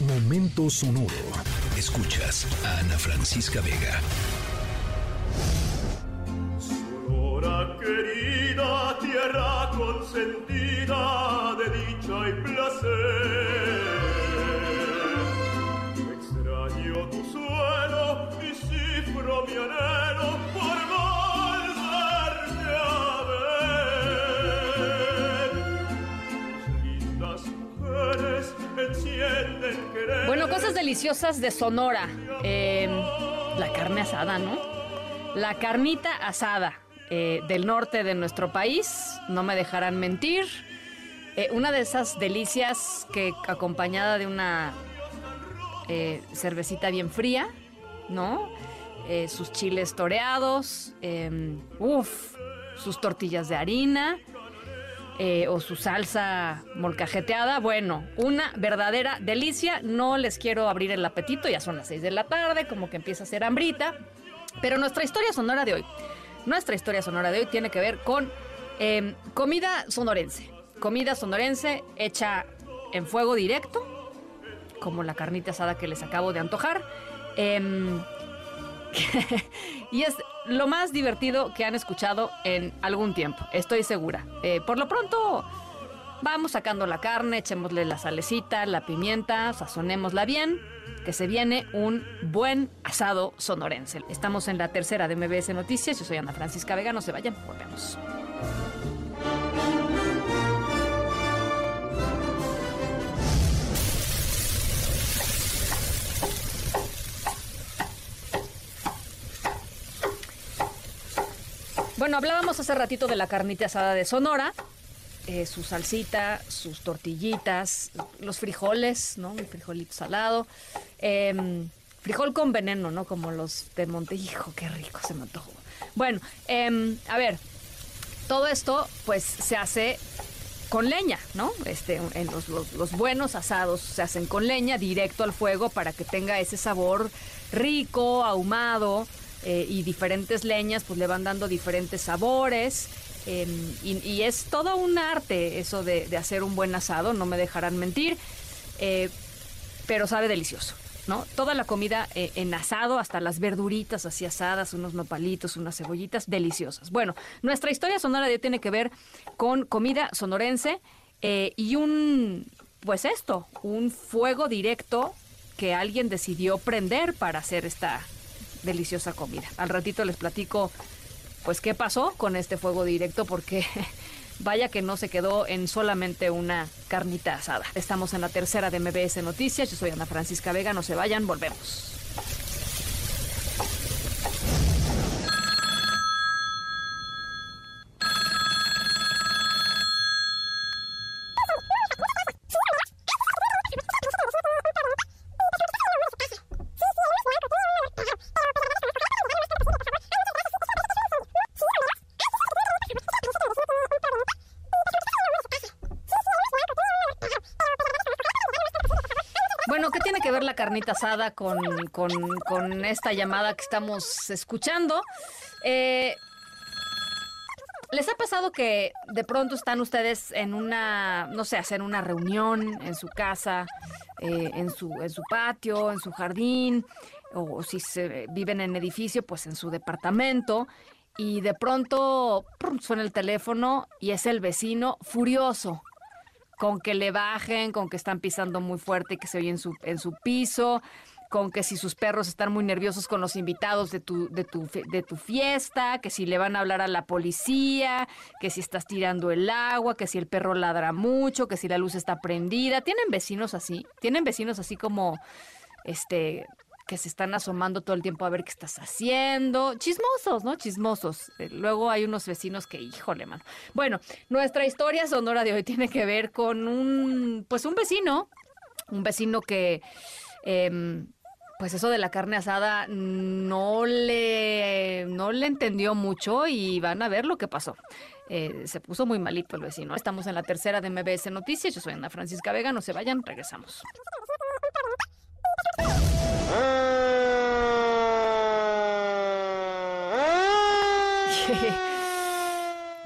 Momento sonoro. Escuchas a Ana Francisca Vega. Sonora querida, tierra consentida de dicha y placer. Bueno, cosas deliciosas de Sonora. Eh, la carne asada, ¿no? La carnita asada eh, del norte de nuestro país, no me dejarán mentir. Eh, una de esas delicias que acompañada de una eh, cervecita bien fría, ¿no? Sus chiles toreados, eh, uff, sus tortillas de harina eh, o su salsa molcajeteada. Bueno, una verdadera delicia. No les quiero abrir el apetito, ya son las 6 de la tarde, como que empieza a ser hambrita. Pero nuestra historia sonora de hoy, nuestra historia sonora de hoy tiene que ver con eh, comida sonorense. Comida sonorense hecha en fuego directo, como la carnita asada que les acabo de antojar. Em, y es lo más divertido que han escuchado en algún tiempo, estoy segura. Eh, por lo pronto, vamos sacando la carne, echémosle la salecita, la pimienta, sazonémosla bien, que se viene un buen asado sonorense. Estamos en la tercera de MBS Noticias, yo soy Ana Francisca Vega, no se vayan, volvemos. Bueno, hablábamos hace ratito de la carnita asada de Sonora, eh, su salsita, sus tortillitas, los frijoles, ¿no? El frijolito salado. em, frijol con veneno, ¿no? Como los de Montehijo, qué rico se me antojó. Bueno, em, a ver, todo esto pues se hace con leña, ¿no? Este, en los buenos asados se hacen con leña, directo al fuego para que tenga ese sabor rico, ahumado eh, y diferentes leñas pues le van dando diferentes sabores. em, y, es todo un arte eso de, hacer un buen asado, no me dejarán mentir, eh, pero sabe delicioso. ¿No? Toda la comida eh, en asado, hasta las verduritas así asadas, unos nopalitos, unas cebollitas, deliciosas. Bueno, nuestra historia sonora tiene que ver con comida sonorense y un, pues esto, un fuego directo que alguien decidió prender para hacer esta deliciosa comida. Al ratito les platico, pues, qué pasó con este fuego directo, porque vaya que no se quedó en solamente una carnita asada. Estamos en la tercera de MBS Noticias. Yo soy Ana Francisca Vega. No se vayan, volvemos. Bueno, ¿qué tiene que ver la carnita asada con, con- esta llamada que estamos escuchando? Eh, ¿Les ha pasado que de pronto están ustedes en una, no sé, hacer una reunión en su casa, eh, en, su, en su patio, en su jardín, o si se viven en edificio, pues en su departamento, y de pronto suena el teléfono y es el vecino furioso? Con que le bajen, con que están pisando muy fuerte y que se oye en su, en su piso, con que si sus perros están muy nerviosos con los invitados de tu, de, tu, de tu fiesta, que si le van a hablar a la policía, que si estás tirando el agua, que si el perro ladra mucho, que si la luz está prendida. ¿Tienen vecinos así? ¿Tienen vecinos así como, este, que se están asomando todo el tiempo a ver qué estás haciendo. Chismosos, ¿no? Chismosos. Eh, Luego hay unos vecinos que, híjole, mano. Bueno, nuestra historia sonora de hoy tiene que ver con un, pues un vecino, un vecino que, em, pues eso de la carne asada no le, no le entendió mucho y van a ver lo que pasó. Eh, se puso muy malito el vecino. Estamos en la tercera de MBS Noticias. Yo soy Ana Francisca Vega. No se vayan, regresamos.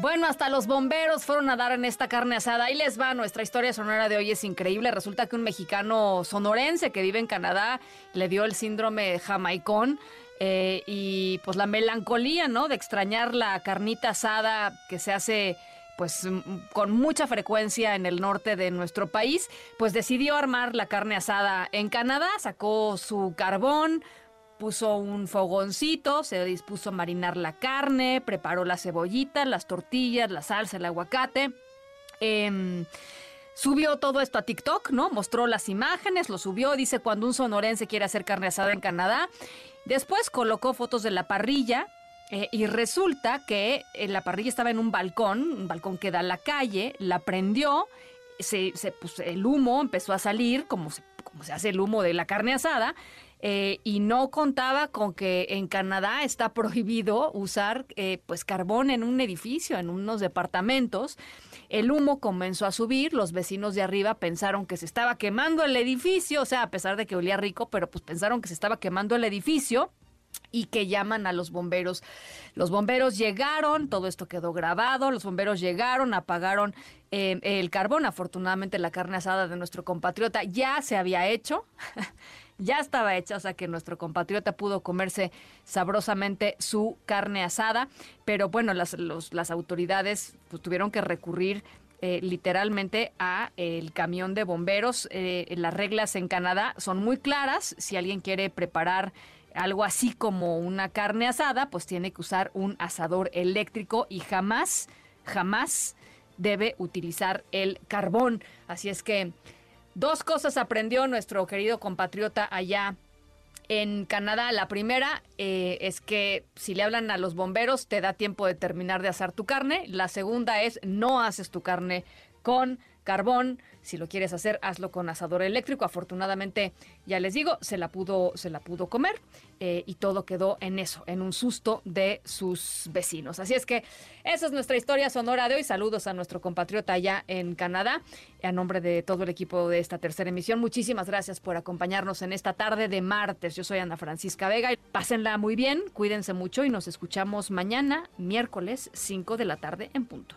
Bueno, hasta los bomberos fueron a dar en esta carne asada. Ahí les va, nuestra historia sonora de hoy es increíble. Resulta que un mexicano sonorense que vive en Canadá le dio el síndrome jamaicón. Eh, y pues la melancolía, ¿no? De extrañar la carnita asada que se hace pues con mucha frecuencia en el norte de nuestro país, pues decidió armar la carne asada en Canadá, sacó su carbón, puso un fogoncito, se dispuso a marinar la carne, preparó las cebollitas, las tortillas, la salsa, el aguacate. Em, subió todo esto a TikTok, ¿no? Mostró las imágenes, lo subió, dice cuando un sonorense quiere hacer carne asada en Canadá. Después colocó fotos de la parrilla, eh, y resulta que eh, la parrilla estaba en un balcón, un balcón que da a la calle, la prendió, se, se el humo empezó a salir, como se, como se hace el humo de la carne asada, eh, y no contaba con que en Canadá está prohibido usar pues carbón en un edificio, en unos departamentos. El humo comenzó a subir, los vecinos de arriba pensaron que se estaba quemando el edificio, o sea, a pesar de que olía rico, pero pues pensaron que se estaba quemando el edificio y que llaman a los bomberos. Los bomberos llegaron, todo esto quedó grabado, los bomberos llegaron, apagaron eh, el carbón. Afortunadamente la carne asada de nuestro compatriota ya se había hecho. ya estaba hecha, o sea que nuestro compatriota pudo comerse sabrosamente su carne asada, pero bueno, las, las autoridades pues, tuvieron que recurrir eh, literalmente a el camión de bomberos. Eh, las reglas en Canadá son muy claras. Si alguien quiere preparar algo así como una carne asada, pues tiene que usar un asador eléctrico y jamás, jamás debe utilizar el carbón. Así es que Dos cosas aprendió nuestro querido compatriota allá en Canadá. La primera eh, es que si le hablan a los bomberos te da tiempo de terminar de asar tu carne. La segunda es no haces tu carne con carbón. Si lo quieres hacer, hazlo con asador eléctrico. Afortunadamente, ya les digo, se la pudo, se la pudo comer eh, y todo quedó en eso, en un susto de sus vecinos. Así es que esa es nuestra historia sonora de hoy. Saludos a nuestro compatriota allá en Canadá. A nombre de todo el equipo de esta tercera emisión, muchísimas gracias por acompañarnos en esta tarde de martes. Yo soy Ana Francisca Vega. Pásenla muy bien, cuídense mucho y nos escuchamos mañana, miércoles 5 de la tarde en punto.